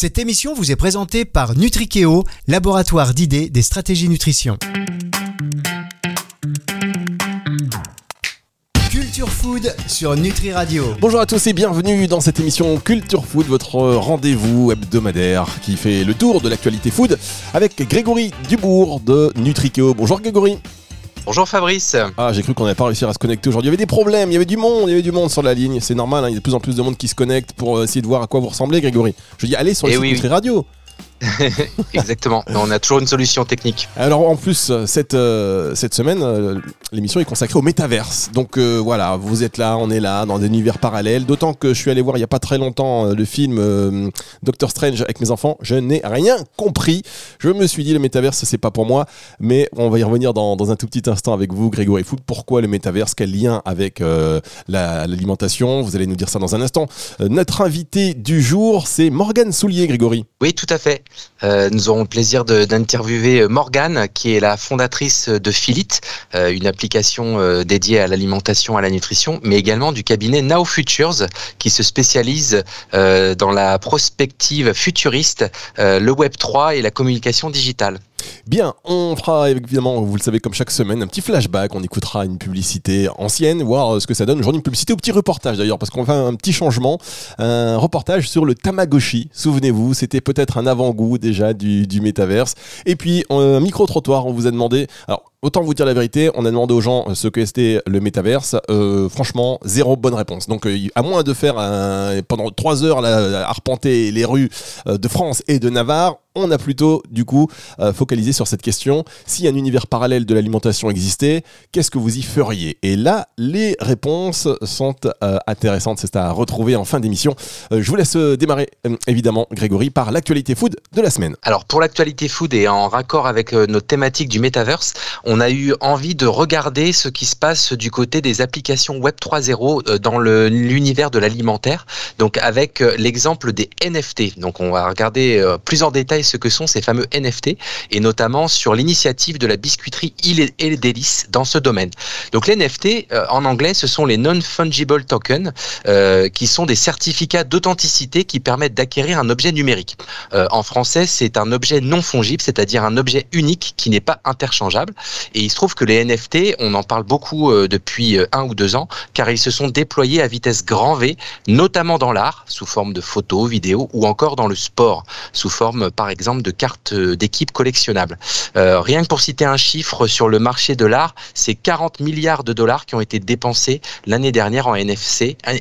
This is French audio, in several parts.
Cette émission vous est présentée par Nutrikeo, laboratoire d'idées des stratégies nutrition. Culture Food sur Nutri Radio. Bonjour à tous et bienvenue dans cette émission Culture Food, votre rendez-vous hebdomadaire qui fait le tour de l'actualité food avec Grégory Dubourg de Nutrikeo. Bonjour Grégory. Bonjour Fabrice. Ah, j'ai cru qu'on n'avait pas réussi à se connecter aujourd'hui. Il y avait des problèmes, il y avait du monde, il y avait du monde sur la ligne. C'est normal, hein, il y a de plus en plus de monde qui se connecte pour euh, essayer de voir à quoi vous ressemblez, Grégory. Je dis, allez sur le Eh site oui, Nutri oui. Radio. Exactement. Mais on a toujours une solution technique. Alors en plus, euh, cette, euh, cette semaine, euh, l'émission est consacrée au métaverse. Donc euh, voilà, vous êtes là, on est là, dans des univers parallèles. D'autant que je suis allé voir il n'y a pas très longtemps le film Doctor Strange avec mes enfants. Je n'ai rien compris. Je me suis dit, le métaverse, c'est pas pour moi. Mais on va y revenir dans, dans un tout petit instant avec vous, Grégory Foot. Pourquoi le métaverse? Quel lien avec euh, la- l'alimentation? Vous allez nous dire ça dans un instant. Notre invité du jour, c'est Morgane Soulier, Grégory. Oui, tout à fait. Euh, nous aurons le plaisir d'interviewer Morgane, qui est la fondatrice de Philit, euh, une application euh, dédiée à l'alimentation, à la nutrition, mais également du cabinet Now Futures, qui se spécialise euh, dans la prospective futuriste, euh, le Web 3 et la communication digitale. Bien, on fera évidemment, vous le savez, comme chaque semaine, un petit flashback. On écoutera une publicité ancienne, voir euh, ce que ça donne. Aujourd'hui, une publicité au petit reportage d'ailleurs, parce qu'on fait un petit changement. Un reportage sur le Tamagotchi. Souvenez-vous, c'était peut-être un avant-goût déjà du, du métaverse. Et puis, un micro-trottoir, on vous a demandé. Alors, Autant vous dire la vérité, on a demandé aux gens ce que c'était le métaverse. Euh, franchement, zéro bonne réponse. Donc, euh, à moins de faire pendant trois heures là, arpenter les rues euh, de France et de Navarre, on a plutôt du coup euh, focalisé sur cette question. Si un univers parallèle de l'alimentation existait, qu'est-ce que vous y feriez? Et là, les réponses sont euh, intéressantes. C'est à retrouver en fin d'émission. Euh, je vous laisse démarrer, évidemment, Grégory, par l'actualité food de la semaine. Alors pour l'actualité food et en raccord avec euh, notre thématique du metaverse, on a eu envie de regarder ce qui se passe du côté des applications Web 3.0 euh, dans l'univers de l'alimentaire. Donc avec l'exemple des NFT. Donc on va regarder plus en détail ce que sont ces fameux NFT et notamment sur l'initiative de la biscuiterie Il et Délices dans ce domaine. Donc les NFT euh, en anglais, ce sont les non-fungible tokens euh, qui sont des certificats d'authenticité qui permettent d'acquérir un objet numérique. Euh, en français, c'est un objet non fongible, c'est-à-dire un objet unique qui n'est pas interchangeable. Et il se trouve que les NFT, on en parle beaucoup depuis un ou deux ans, car ils se sont déployés à vitesse grand V, notamment dans l'art, sous forme de photos, vidéos, ou encore dans le sport, sous forme, par exemple, de cartes euh, d'équipe collectionnables. Euh, rien que pour citer un chiffre sur le marché de l'art, c'est 40 milliards de dollars qui ont été dépensés l'année dernière en euh,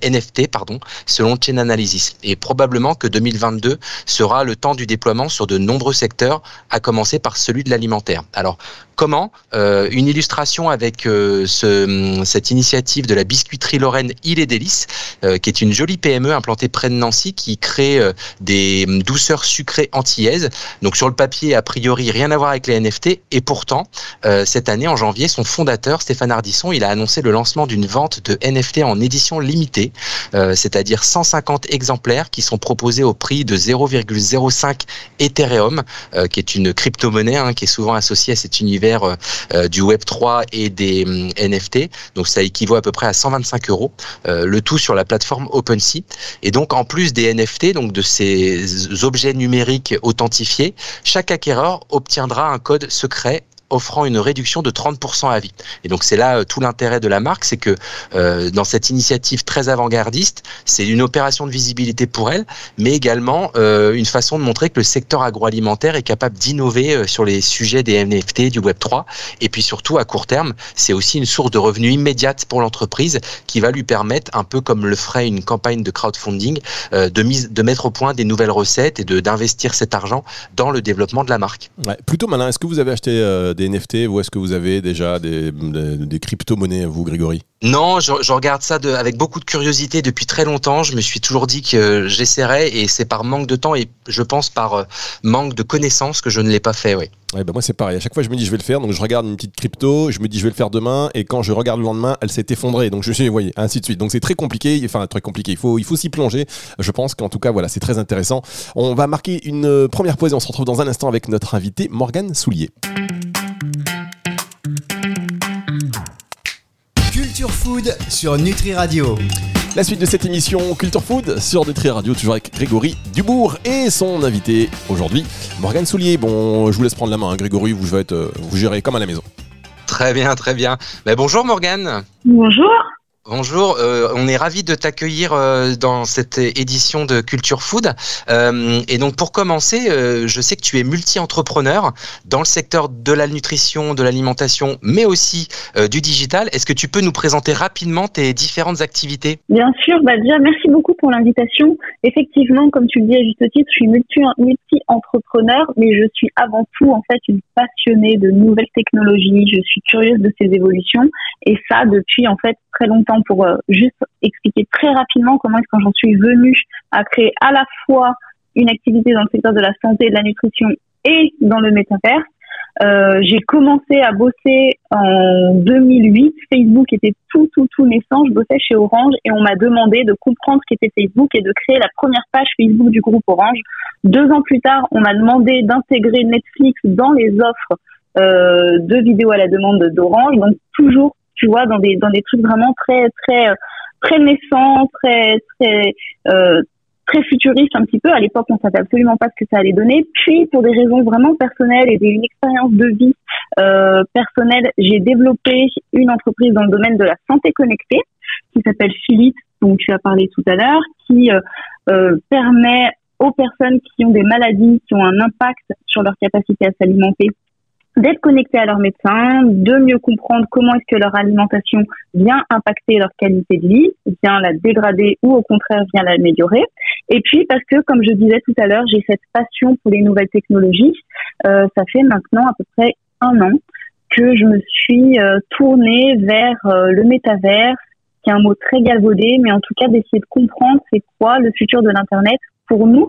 NFT, pardon, selon Chain Analysis. Et probablement que 2022 sera le temps du déploiement sur de nombreux secteurs, à commencer par celui de l'alimentaire. Alors, comment Euh, Une illustration avec euh, ce, cette initiative de la biscuiterie Lorraine Il et Délices, euh, qui est une jolie PME implantée près de Nancy, qui crée euh, des hum, douceurs sucrées antillaises. Donc sur le papier, a priori, rien à voir avec les NFT. Et pourtant, euh, cette année, en janvier, son fondateur, Stéphane Ardisson, il a annoncé le lancement d'une vente de NFT en édition limitée, euh, c'est-à-dire 150 exemplaires qui sont proposés au prix de 0,05 Ethereum, euh, qui est une crypto-monnaie hein, qui est souvent associée à cet univers du Web 3 et des hum, NFT. Donc ça équivaut à peu près à 125 euros, le tout sur la plateforme OpenSea. Et donc en plus des NFT, donc de ces objets numériques chaque acquéreur obtiendra un code secret offrant une réduction de 30% à vie. Et donc c'est là euh, tout l'intérêt de la marque, c'est que euh, dans cette initiative très avant-gardiste, c'est une opération de visibilité pour elle, mais également euh, une façon de montrer que le secteur agroalimentaire est capable d'innover euh, sur les sujets des NFT, du Web 3, et puis surtout à court terme, c'est aussi une source de revenus immédiate pour l'entreprise qui va lui permettre, un peu comme le ferait une campagne de crowdfunding, euh, de, mise, de mettre au point des nouvelles recettes et d'investir cet argent dans le développement de la marque. Ouais, plutôt malin. Est-ce que vous avez acheté euh, des NFT ou est-ce que vous avez déjà des, des- des crypto-monnaies, vous, Grégory? Non, je, je regarde ça de, avec beaucoup de curiosité depuis très longtemps. Je me suis toujours dit que j'essaierais et c'est par manque de temps et je pense par euh, manque de connaissances que je ne l'ai pas fait. Oui. Ouais, bah moi c'est pareil. À chaque fois je me dis je vais le faire, donc je regarde une petite crypto, je me dis je vais le faire demain, et quand je regarde le lendemain, elle s'est effondrée. Donc je suis, voyez, ainsi de suite. Donc c'est très compliqué, enfin très compliqué. Il faut, il faut s'y plonger. Je pense qu'en tout cas voilà, c'est très intéressant. On va marquer une euh, première pause et on se retrouve dans un instant avec notre invité Morgane Soulier. Food sur Nutri Radio. La suite de cette émission Culture Food sur Détri Radio, toujours avec Grégory Dubourg et son invité aujourd'hui, Morgane Soulier. Bon, je vous laisse prendre la main, hein, Grégory, vous, euh, vous gérez comme à la maison. Très bien, très bien. Mais ben, bonjour Morgane. Bonjour. Bonjour, euh, on est ravi de t'accueillir euh, dans cette édition de Culture Food. Euh, et donc pour commencer, je sais que tu es multi-entrepreneur dans le secteur de la nutrition, de l'alimentation, mais aussi du digital. Est-ce que tu peux nous présenter rapidement tes différentes activités? Bien sûr, bah déjà merci beaucoup pour l'invitation. Effectivement, comme tu le dis à juste titre, je suis multi-entrepreneur, mais je suis avant tout en fait une passionnée de nouvelles technologies. Je suis curieuse de ces évolutions et ça depuis en fait très longtemps pour euh, juste expliquer très rapidement comment est-ce que j'en suis venue à créer à la fois une activité dans le secteur de la santé et de la nutrition et dans le métaverse. Euh, j'ai commencé à bosser en 2008. Facebook était tout, tout, tout naissant. Je bossais chez Orange et on m'a demandé de comprendre ce qu'était Facebook et de créer la première page Facebook du groupe Orange. Deux ans plus tard, on m'a demandé d'intégrer Netflix dans les offres euh, de vidéos à la demande d'Orange. Donc toujours tu vois, dans des dans des trucs vraiment très très très naissants, très très euh, très futuristes un petit peu. À l'époque, on savait absolument pas ce que ça allait donner. Puis, pour des raisons vraiment personnelles et d'une expérience de vie euh, personnelle, j'ai développé une entreprise dans le domaine de la santé connectée qui s'appelle Philips, dont tu as parlé tout à l'heure, qui euh, euh, permet aux personnes qui ont des maladies qui ont un impact sur leur capacité à s'alimenter d'être connectés à leur médecin, de mieux comprendre comment est-ce que leur alimentation vient impacter leur qualité de vie, vient la dégrader ou au contraire vient l'améliorer. Et puis parce que, comme je disais tout à l'heure, j'ai cette passion pour les nouvelles technologies. Euh, ça fait maintenant à peu près un an que je me suis euh, tournée vers euh, le métavers, qui est un mot très galvaudé, mais en tout cas d'essayer de comprendre c'est quoi le futur de l'Internet pour nous,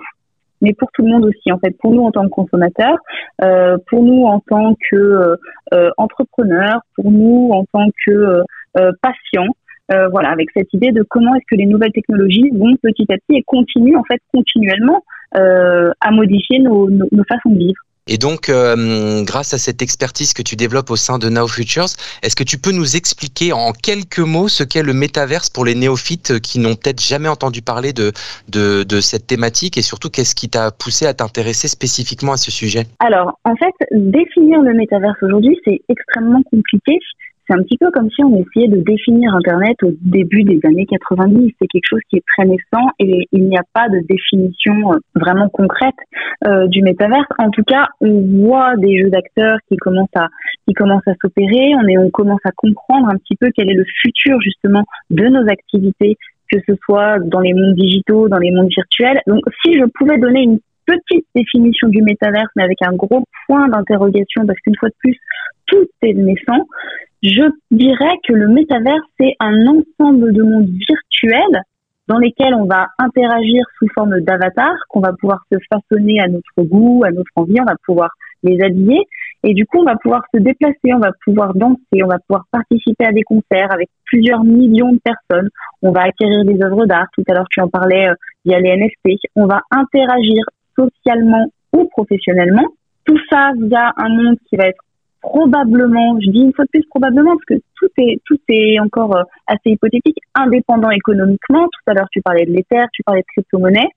mais pour tout le monde aussi en fait pour nous en tant que consommateurs euh, pour nous en tant que euh, euh entrepreneurs pour nous en tant que euh, euh patients euh, voilà avec cette idée de comment est-ce que les nouvelles technologies vont petit à petit et continuent en fait continuellement à modifier nos, nos, nos façons de vivre et donc, euh, grâce à cette expertise que tu développes au sein de Now Futures, est-ce que tu peux nous expliquer en quelques mots ce qu'est le métaverse pour les néophytes qui n'ont peut-être jamais entendu parler de, de, de, cette thématique et surtout qu'est-ce qui t'a poussé à t'intéresser spécifiquement à ce sujet? Alors, en fait, définir le métaverse aujourd'hui, c'est extrêmement compliqué c'est un petit peu comme si on essayait de définir Internet au début des années 90. C'est quelque chose qui est très naissant et il n'y a pas de définition euh, vraiment concrète euh, du métaverse. En tout cas, on voit des jeux d'acteurs qui commencent à qui commencent à s'opérer. On est on commence à comprendre un petit peu quel est le futur justement de nos activités, que ce soit dans les mondes digitaux, dans les mondes virtuels. Donc, si je pouvais donner une petite définition du métaverse, mais avec un gros point d'interrogation, parce qu'une fois de plus, tout est naissant. Je dirais que le métavers, c'est un ensemble de mondes virtuels dans lesquels on va interagir sous forme d'avatar, qu'on va pouvoir se façonner à notre goût, à notre envie, on va pouvoir les habiller, et du coup, on va pouvoir se déplacer, on va pouvoir danser, on va pouvoir participer à des concerts avec plusieurs millions de personnes, on va acquérir des œuvres d'art, tout à l'heure tu en parlais euh, via les NFT, on va interagir socialement ou professionnellement, tout ça via un monde qui va être probablement, je dis une fois de plus probablement parce que tout est tout est encore euh, assez hypothétique, indépendant économiquement. Tout à l'heure tu parlais de l'Ether, tu parlais de crypto-monnaie,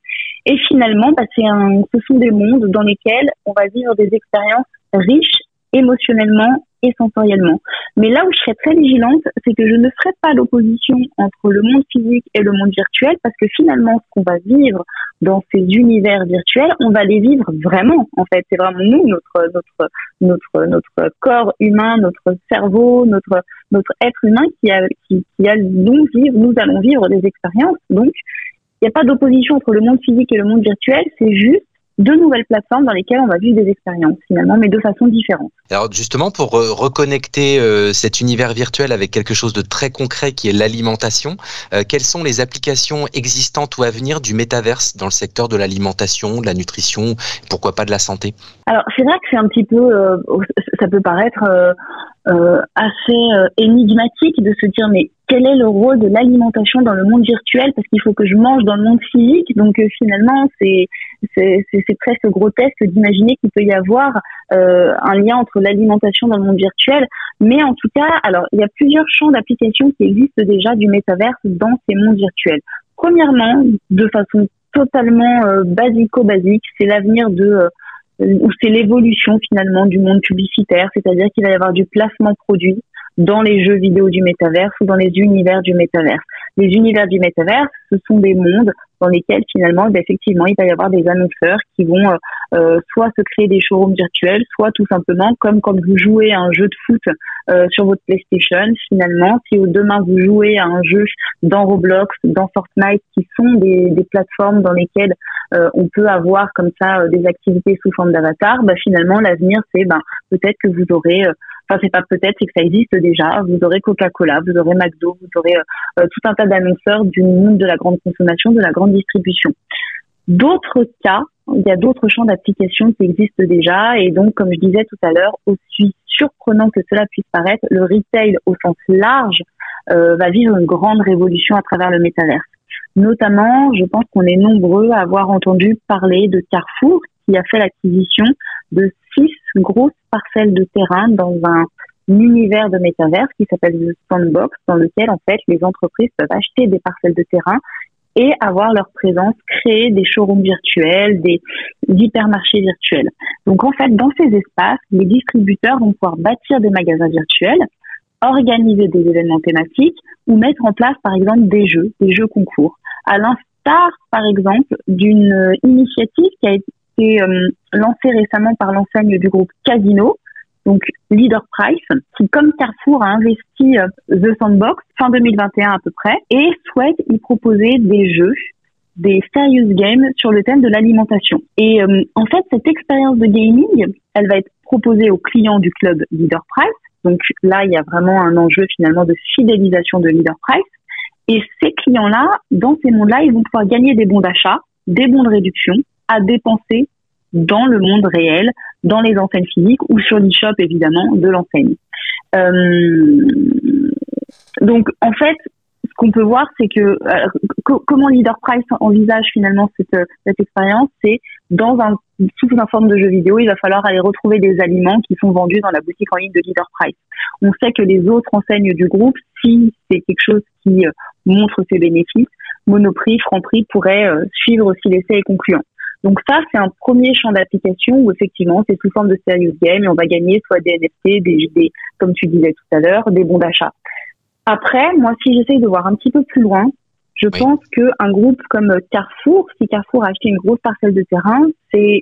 et finalement, bah, un, ce sont des mondes dans lesquels on va vivre des expériences riches émotionnellement et sensoriellement. Mais là où je serais très vigilante, c'est que je ne ferai pas l'opposition entre le monde physique et le monde virtuel, parce que finalement, ce qu'on va vivre dans ces univers virtuels, on va les vivre vraiment. En fait, c'est vraiment nous, notre notre notre notre corps humain, notre cerveau, notre notre être humain qui a qui, qui allons vivre, nous allons vivre des expériences. Donc, il n'y a pas d'opposition entre le monde physique et le monde virtuel, c'est juste deux nouvelles plateformes dans lesquelles on va vivre des expériences finalement, mais de façon différente. Alors justement, pour euh, reconnecter euh, cet univers virtuel avec quelque chose de très concret qui est l'alimentation, euh, quelles sont les applications existantes ou à venir du métaverse dans le secteur de l'alimentation, de la nutrition, pourquoi pas de la santé? Alors c'est vrai que c'est un petit peu, ça peut paraître assez énigmatique de se dire mais quel est le rôle de l'alimentation dans le monde virtuel parce qu'il faut que je mange dans le monde physique. Donc euh, finalement, c'est c'est presque grotesque d'imaginer qu'il peut y avoir euh, un lien entre l'alimentation dans le monde virtuel. Mais en tout cas, alors il y a plusieurs champs d'application qui existent déjà du métaverse dans ces mondes virtuels. Premièrement, de façon totalement euh, basico-basique, c'est l'avenir de ou c'est l'évolution finalement du monde publicitaire, c'est-à-dire qu'il va y avoir du placement produit dans les jeux vidéo du métaverse ou dans les univers du métaverse. Les univers du métaverse, ce sont des mondes dans lesquels finalement, eh effectivement, il va y avoir des annonceurs qui vont euh, euh, soit se créer des showrooms virtuels, soit tout simplement, comme quand vous jouez à un jeu de foot euh, sur votre PlayStation, finalement, si demain vous jouez à un jeu dans Roblox, dans Fortnite, qui sont des, des plateformes dans lesquelles on peut avoir comme ça des activités sous forme d'avatar, bah, finalement, l'avenir, c'est ben, peut-être que vous aurez Enfin, c'est pas peut-être, c'est que ça existe déjà. Vous aurez Coca-Cola, vous aurez McDo, vous aurez euh, euh, tout un tas d'annonceurs du monde de la grande consommation, de la grande distribution. D'autres cas, il y a d'autres champs d'application qui existent déjà et donc, comme je disais tout à l'heure, aussi surprenant que cela puisse paraître, le retail au sens large euh, va vivre une grande révolution à travers le métaverse. Notamment, je pense qu'on est nombreux à avoir entendu parler de Carrefour qui a fait l'acquisition de six grosses parcelles de terrain dans un univers de métaverse qui s'appelle le Sandbox, dans lequel en fait les entreprises peuvent acheter des parcelles de terrain et avoir leur présence, créer des showrooms virtuels, des hypermarchés virtuels. Donc en fait, dans ces espaces, les distributeurs vont pouvoir bâtir des magasins virtuels, organiser des événements thématiques ou mettre en place par exemple des jeux, des jeux concours. À l'instar par exemple d'une initiative qui a été euh, lancé récemment par l'enseigne du groupe Casino, donc Leader Price, qui comme Carrefour a investi euh, The Sandbox fin 2021 à peu près et souhaite y proposer des jeux des serious games sur le thème de l'alimentation. Et euh, en fait, cette expérience de gaming, elle va être proposée aux clients du club Leader Price. Donc là, il y a vraiment un enjeu finalement de fidélisation de Leader Price. Et ces clients-là, dans ces mondes-là, ils vont pouvoir gagner des bons d'achat, des bons de réduction, dépenser dans le monde réel, dans les enseignes physiques ou sur l'e-shop évidemment de l'enseigne. Euh, donc en fait, ce qu'on peut voir, c'est que euh, comment Leader Price envisage finalement cette, cette expérience, c'est dans un sous une forme de jeu vidéo, il va falloir aller retrouver des aliments qui sont vendus dans la boutique en ligne de Leader Price. On sait que les autres enseignes du groupe, si c'est quelque chose qui euh, montre ses bénéfices, Monoprix, Franprix pourraient suivre aussi l'essai et concluant. Donc ça, c'est un premier champ d'application où effectivement, c'est sous forme de serious game et on va gagner soit des NFT, des, des comme tu disais tout à l'heure, des bons d'achat. Après, moi, si j'essaye de voir un petit peu plus loin, je pense qu'un groupe comme Carrefour, si Carrefour a acheté une grosse parcelle de terrain, c'est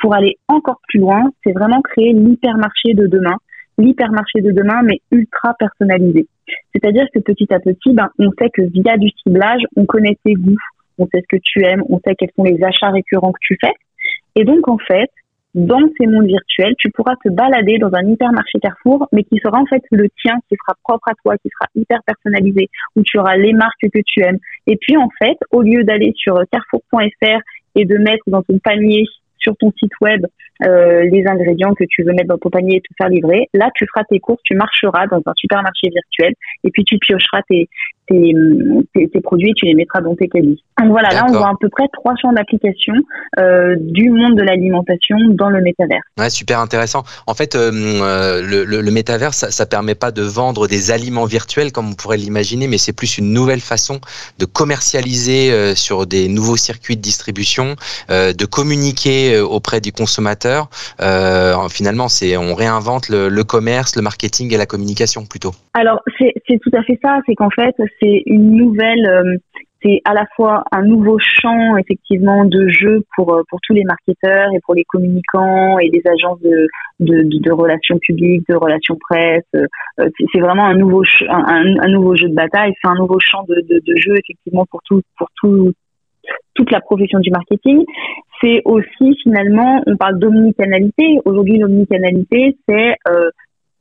pour aller encore plus loin, c'est vraiment créer l'hypermarché de demain, l'hypermarché de demain, mais ultra personnalisé. C'est-à-dire que petit à petit, ben, on sait que via du ciblage, on connaît tes goûts, on sait ce que tu aimes, on sait quels sont les achats récurrents que tu fais. Et donc, en fait, dans ces mondes virtuels, tu pourras te balader dans un hypermarché Carrefour, mais qui sera en fait le tien, qui sera propre à toi, qui sera hyper personnalisé, où tu auras les marques que tu aimes. Et puis, en fait, au lieu d'aller sur carrefour.fr et de mettre dans ton panier sur ton site web euh, les ingrédients que tu veux mettre dans ton panier et te faire livrer. Là, tu feras tes courses, tu marcheras dans un supermarché virtuel et puis tu piocheras tes, tes, tes, produits et tu les mettras dans tes cabines. Donc voilà, là, on voit à peu près trois champs d'application euh, du monde de l'alimentation dans le métavers. Ouais, super intéressant. En fait, euh, euh le, le, le métavers, ça, ça permet pas de vendre des aliments virtuels comme on pourrait l'imaginer, mais c'est plus une nouvelle façon de commercialiser euh, sur des nouveaux circuits de distribution, de communiquer auprès du consommateur. finalement, c'est on réinvente le, le commerce, le marketing et la communication plutôt. Alors, c'est tout à fait ça. C'est qu'en fait, c'est une nouvelle, euh, c'est à la fois un nouveau champ effectivement de jeu pour euh, pour tous les marketeurs et pour les communicants et les agences de de, relations publiques, de relations presse. Euh, c'est vraiment un nouveau un, nouveau jeu de bataille. C'est un nouveau champ de, de, jeu effectivement pour tout pour tout toute la profession du marketing. C'est aussi finalement, on parle d'omnicanalité. Aujourd'hui, l'omnicanalité, c'est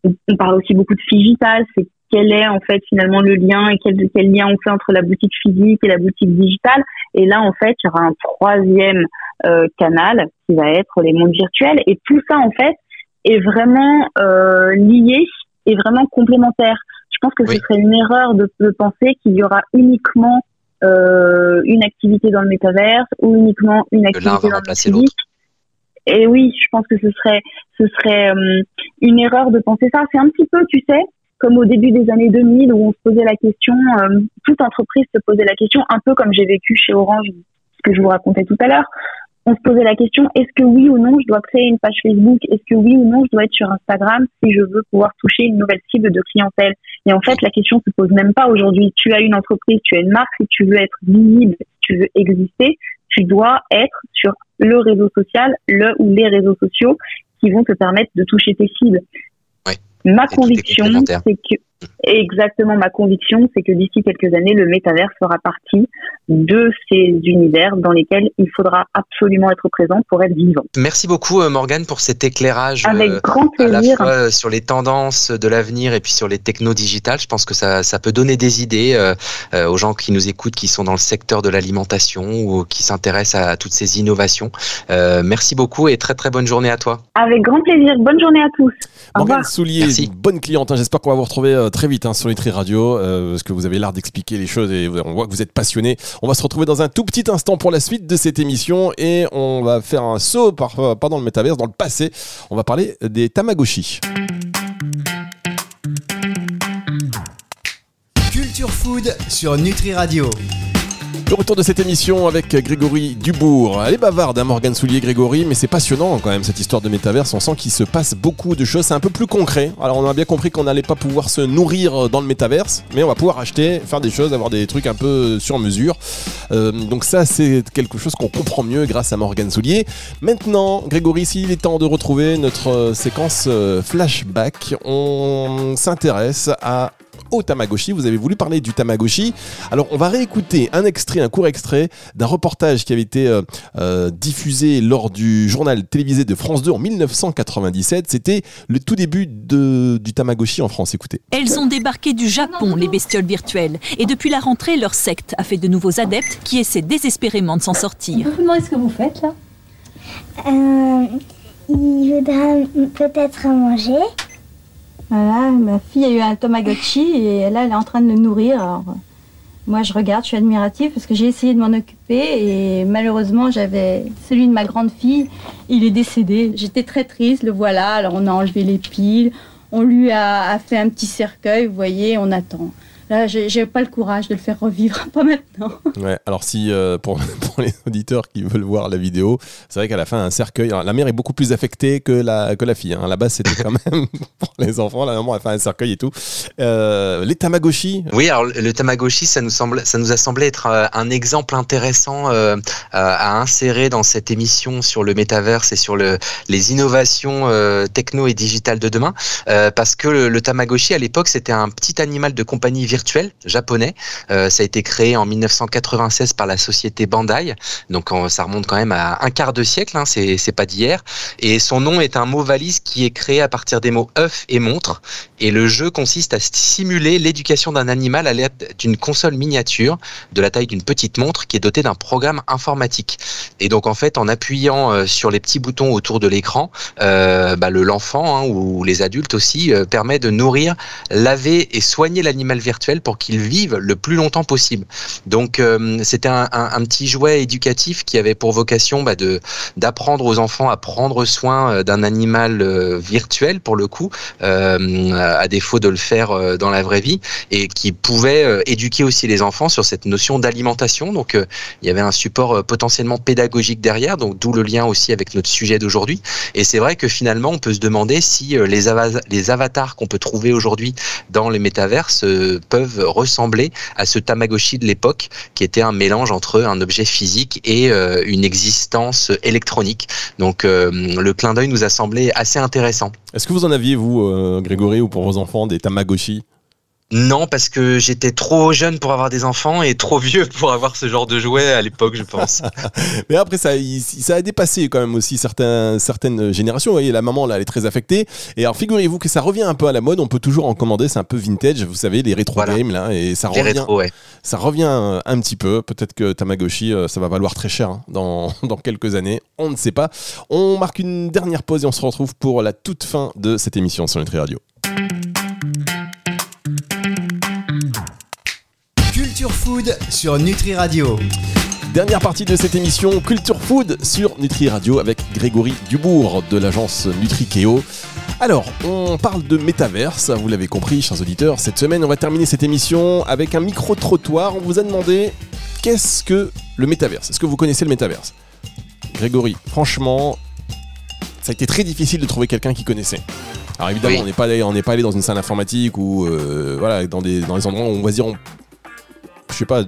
on parle aussi beaucoup de digital, quel est en fait finalement le lien et quel, quel lien on fait entre la boutique physique et la boutique digitale. Et là, en fait, il y aura un troisième euh, canal qui va être les mondes virtuels. Et tout ça, en fait, est vraiment euh, lié et vraiment complémentaire. Je pense que Oui. ce serait une erreur de, de penser qu'il y aura uniquement euh, une activité dans le métaverse ou uniquement une activité dans le physique. Et oui, je pense que ce serait, ce serait euh, une erreur de penser ça. C'est un petit peu, tu sais, comme au début des années 2000 où on se posait la question, euh, toute entreprise se posait la question, un peu comme j'ai vécu chez Orange, ce que je vous racontais tout à l'heure. On se posait la question, est-ce que oui ou non je dois créer une page Facebook? Est-ce que oui ou non je dois être sur Instagram si je veux pouvoir toucher une nouvelle cible de clientèle? Et en fait, la question se pose même pas aujourd'hui. Tu as une entreprise, tu as une marque, si tu veux être visible, si tu veux exister, tu dois être sur le réseau social, le ou les réseaux sociaux qui vont te permettre de toucher tes cibles. Ma conviction, c'est que exactement ma conviction, c'est que d'ici quelques années, le métavers fera partie de ces univers dans lesquels il faudra absolument être présent pour être vivant. Merci beaucoup euh, Morgane pour cet éclairage Avec euh, grand à la plaisir. fois euh, sur les tendances de l'avenir et puis sur les technos digitales. Je pense que ça, ça peut donner des idées euh, aux gens qui nous écoutent, qui sont dans le secteur de l'alimentation ou qui s'intéressent à, toutes ces innovations. Euh, merci beaucoup et très très bonne journée à toi. Avec grand plaisir. Bonne journée à tous. Morgane. Soulier, Merci. bonne cliente. hein. J'espère qu'on va vous retrouver euh, très vite hein, sur Nutri Radio euh, parce que vous avez l'art d'expliquer les choses et on voit que vous êtes passionné. On va se retrouver dans un tout petit instant pour la suite de cette émission et on va faire un saut, par, euh, pas dans le métaverse, dans le passé. On va parler des Tamagotchi. Culture Food sur Nutri Radio. Le retour de cette émission avec Grégory Dubourg. Elle est bavarde, hein, Morgane Soulier, Grégory, mais c'est passionnant quand même cette histoire de métaverse. On sent qu'il se passe beaucoup de choses. C'est un peu plus concret. Alors on a bien compris qu'on n'allait pas pouvoir se nourrir dans le métaverse, mais on va pouvoir acheter, faire des choses, avoir des trucs un peu sur mesure. Euh, donc ça, c'est quelque chose qu'on comprend mieux grâce à Morgane Soulier. Maintenant, Grégory, s'il est temps de retrouver notre euh, séquence euh, flashback, on s'intéresse à au Tamagotchi. Vous avez voulu parler du Tamagotchi. Alors, on va réécouter un extrait, un court extrait d'un reportage qui avait été euh, euh, diffusé lors du journal télévisé de France 2 en 1997. C'était le tout début de- du Tamagotchi en France. Écoutez. Elles ont débarqué du Japon, les bestioles virtuelles. Et depuis la rentrée, leur secte a fait de nouveaux adeptes qui essaient désespérément de s'en Je sortir. peux vous demander ce que vous faites là Euh, il voudra peut-être manger. Voilà, ma fille a eu un Tamagotchi et là elle est en train de le nourrir. Alors, moi je regarde, je suis admirative parce que j'ai essayé de m'en occuper et malheureusement j'avais celui de ma grande fille, il est décédé. J'étais très triste, le voilà. Alors on a enlevé les piles, on lui a fait un petit cercueil, vous voyez, on attend. Là, j'ai pas le courage de le faire revivre, pas maintenant. Ouais, alors si euh, pour, pour les auditeurs qui veulent voir la vidéo, c'est vrai qu'à la fin un cercueil. alors, la mère est beaucoup plus affectée que la que la fille. Hein. À la base, c'était quand même pour les enfants. La maman a fait un cercueil et tout. Euh, les Tamagotchi. Oui, alors le Tamagotchi, ça nous semble, ça nous a semblé être euh, un exemple intéressant euh, à à insérer dans cette émission sur le métaverse et sur le, les innovations euh, techno et digitales de demain, euh, parce que le, le Tamagotchi à l'époque c'était un petit animal de compagnie virtuelle japonais. Euh, ça a été créé en 1996 par la société Bandai, donc ça remonte quand même à un quart de siècle, hein, c'est pas d'hier. Et son nom est un mot valise qui est créé à partir des mots œuf et montre. Et le jeu consiste à simuler l'éducation d'un animal à l'aide d'une console miniature de la taille d'une petite montre qui est dotée d'un programme informatique. Et donc en fait, en appuyant euh, sur les petits boutons autour de l'écran, euh, bah, le l'enfant hein, ou les adultes aussi permet de nourrir, laver et soigner l'animal virtuel pour qu'il vive le plus longtemps possible. Donc euh, c'était un, petit jouet éducatif qui avait pour vocation bah, de d'apprendre aux enfants à prendre soin euh, d'un animal euh, virtuel pour le coup, à défaut de le faire dans la vraie vie, et qui pouvait éduquer aussi les enfants sur cette notion d'alimentation. Donc il y avait un support potentiellement pédagogique derrière, donc d'où le lien aussi avec notre sujet d'aujourd'hui. Et c'est vrai que finalement on peut se demander si les, les avatars qu'on peut trouver aujourd'hui dans les métaverses peuvent ressembler à ce Tamagotchi de l'époque, qui était un mélange entre un objet physique et euh, une existence électronique. Donc euh, le clin d'œil nous a semblé assez intéressant. Est-ce que vous en aviez vous, euh, Grégory, ou pour vos enfants des Tamagotchi? Non, parce que j'étais trop jeune pour avoir des enfants et trop vieux pour avoir ce genre de jouet à l'époque, je pense. Mais après, ça, il- ça a dépassé quand même aussi certains, certaines générations. Vous voyez, la maman, là, elle est très affectée. Et alors, figurez-vous que ça revient un peu à la mode. On peut toujours en commander. C'est un peu vintage, vous savez, les rétro Voilà. games, là. Et ça Les revient, ouais. ça revient euh, un petit peu. Peut-être que Tamagotchi, euh, ça va valoir très cher hein, dans, dans quelques années. On ne sait pas. On marque une dernière pause et on se retrouve pour la toute fin de cette émission sur Nutri Radio. Food sur Nutri Radio. Dernière partie de cette émission Culture Food sur Nutri Radio avec Grégory Dubourg de l'agence Nutrikeo. Alors, on parle de métaverse, vous l'avez compris, chers auditeurs. Cette semaine, on va terminer cette émission avec un micro-trottoir. On vous a demandé qu'est-ce que le métaverse? Est-ce que vous connaissez le métaverse? Grégory, franchement, ça a été très difficile de trouver quelqu'un qui connaissait. Alors évidemment, Oui. on n'est pas allé, on n'est pas allé dans une salle informatique ou euh, voilà dans des dans des endroits où on va dire on- je sais pas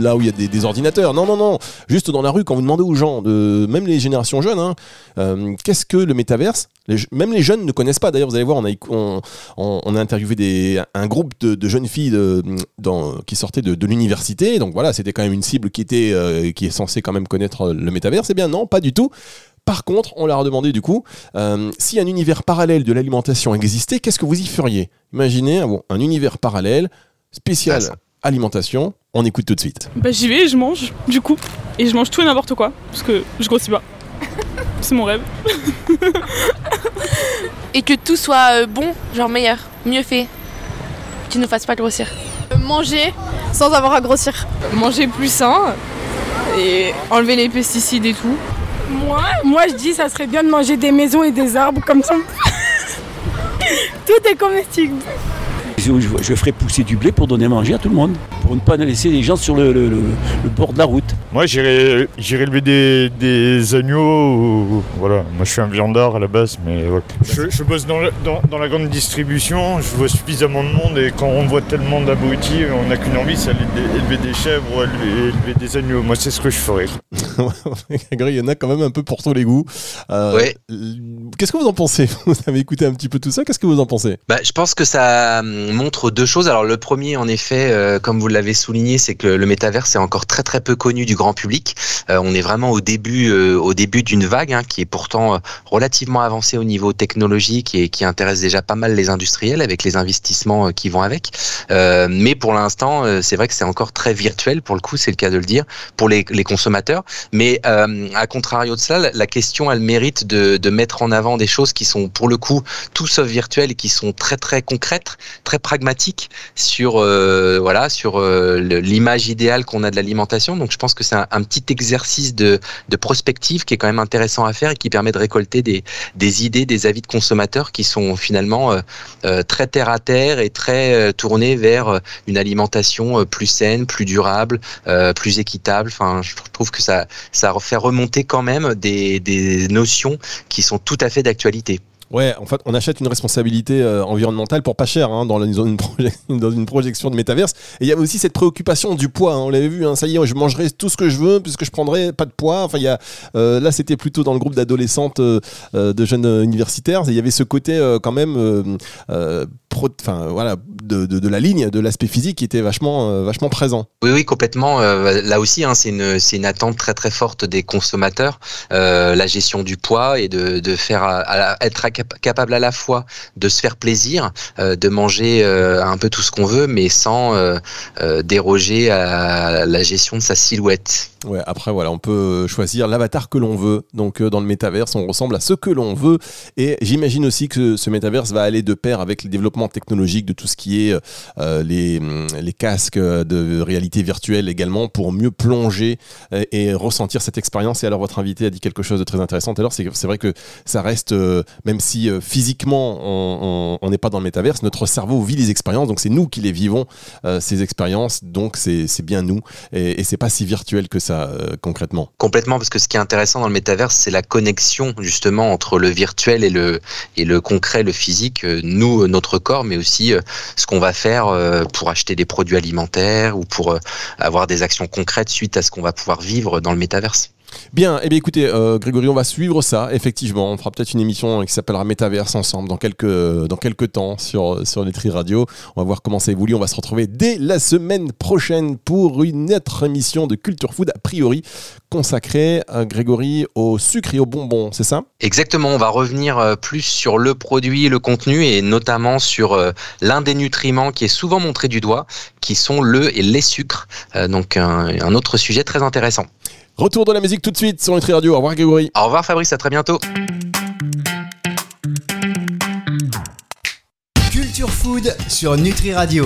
là où il y a des, des ordinateurs. Non non non, juste dans la rue quand vous demandez aux gens de même les générations jeunes, hein, euh, qu'est-ce que le métaverse? Les Même les jeunes ne connaissent pas. D'ailleurs, vous allez voir, on a écou- on, on- on a interviewé des, un groupe de, de jeunes filles de- dans- qui sortaient de, de l'université. Donc voilà, c'était quand même une cible qui était euh, qui est censée quand même connaître le métaverse. Eh bien non, pas du tout. Par contre, on leur a demandé du coup, euh, si un univers parallèle de l'alimentation existait, qu'est-ce que vous y feriez? Imaginez un, univers parallèle, spécial alimentation. On écoute tout de suite. Bah j'y vais et je mange, du coup. Et je mange tout et n'importe quoi, parce que je grossis pas. C'est mon rêve. et que tout soit euh, bon, genre meilleur, mieux fait, qui ne fasse pas grossir. Manger sans avoir à grossir. Manger plus sain et enlever les pesticides et tout. Moi, moi je dis ça serait bien de manger des maisons et des arbres comme ça. Tout est comestible. Je, je- ferai pousser du blé pour donner à manger à tout le monde, pour ne pas laisser les gens sur le, le- le- le bord de la route. Moi, j'irai j'irai élever des, des agneaux. ou- Voilà, moi je suis un viandard à la base, mais voilà. Je, je bosse dans, le- dans, dans la grande distribution, je vois suffisamment de monde et quand on voit tellement d'abrutis, on n'a qu'une envie, c'est d'élever élever des chèvres ou élever, élever des agneaux. Moi, c'est ce que je ferais. Il y en a quand même un peu pour tous les goûts. Euh, Ouais. Qu'est-ce que vous en pensez? Vous avez écouté un petit peu tout ça. Qu'est-ce que vous en pensez? Bah, je pense que ça hum, montre deux choses. Alors le premier, en effet, euh, comme vous l'avez souligné, c'est que le métaverse est encore très très peu connu du grand public. Euh, on est vraiment au début, euh, au début d'une vague hein, qui est pourtant relativement avancée au niveau technologique et qui intéresse déjà pas mal les industriels avec les investissements qui vont avec. Mais pour l'instant, c'est vrai que c'est encore très virtuel. Pour le coup, c'est le cas de le dire pour les, consommateurs. Mais à contrario de cela, la- question, elle mérite de, de mettre en avant des choses qui sont pour le coup tout sauf virtuelles et qui sont très très concrètes, très pragmatiques sur euh, voilà sur euh, l'image idéale qu'on a de l'alimentation. Donc je pense que c'est un, petit exercice de, de prospective qui est quand même intéressant à faire et qui permet de récolter des, des idées, des avis de consommateurs qui sont finalement euh, très terre à terre et très tournés vers une alimentation plus saine, plus durable, plus équitable. Enfin, je trouve que ça ça fait remonter quand même des, des notions qui sont tout à fait d'actualité. Ouais, en fait, on achète une responsabilité euh, environnementale pour pas cher hein, dans, la- dans une projection de métaverse. Et il y a aussi cette préoccupation du poids. hein, on l'avait vu, hein, ça y est, je mangerai tout ce que je veux puisque je prendrai pas de poids. Enfin, y a, euh, là, c'était plutôt dans le groupe d'adolescentes, euh, de jeunes universitaires. Il y avait ce côté quand même, enfin voilà, de, de- de la ligne, de l'aspect physique qui était vachement, euh, vachement présent. Oui, oui, complètement. Euh, là aussi, hein, c'est une, une attente très très forte des consommateurs, euh, la gestion du poids et de, de faire à- à- être cap- capable à la fois de se faire plaisir, de manger un peu tout ce qu'on veut, mais sans déroger à la gestion de sa silhouette. Ouais, après voilà, on peut choisir l'avatar que l'on veut. Donc dans le métaverse, on ressemble à ce que l'on veut. Et j'imagine aussi que ce métaverse va aller de pair avec le développement technologique de tout ce qui est euh, les, les casques de réalité virtuelle également pour mieux plonger euh, et ressentir cette expérience. Et alors votre invité a dit quelque chose de très intéressant. Alors c'est c'est vrai que ça reste, euh, même si physiquement on- n'est pas dans le métaverse, notre cerveau vit les expériences. Donc c'est nous qui les vivons ces expériences. Donc c'est bien nous et, et c'est pas si virtuel que ça concrètement. Complètement, parce que ce qui est intéressant dans le métaverse, c'est la connexion justement entre le virtuel et le, et le concret, le physique, nous, notre mais aussi euh, ce qu'on va faire euh, pour acheter des produits alimentaires ou pour euh, avoir des actions concrètes suite à ce qu'on va pouvoir vivre dans le métaverse. Bien, eh bien écoutez, euh, Grégory, on va suivre ça, effectivement. On fera peut-être une émission qui s'appellera Métaverse ensemble dans quelques, dans quelques temps sur, sur Nutri Radio. On va voir comment ça évolue. On va se retrouver dès la semaine prochaine pour une autre émission de Culture Food, a priori consacrée, Grégory, au sucre et aux bonbons, c'est ça? Exactement, on va revenir euh, plus sur le produit, le contenu et notamment sur euh, l'un des nutriments qui est souvent montré du doigt, qui sont le et les sucres. Euh, donc un autre sujet très intéressant. Retour de la musique tout de suite sur Nutri Radio. Au revoir Grégory. Au revoir Fabrice, à très bientôt. Culture Food sur Nutri Radio.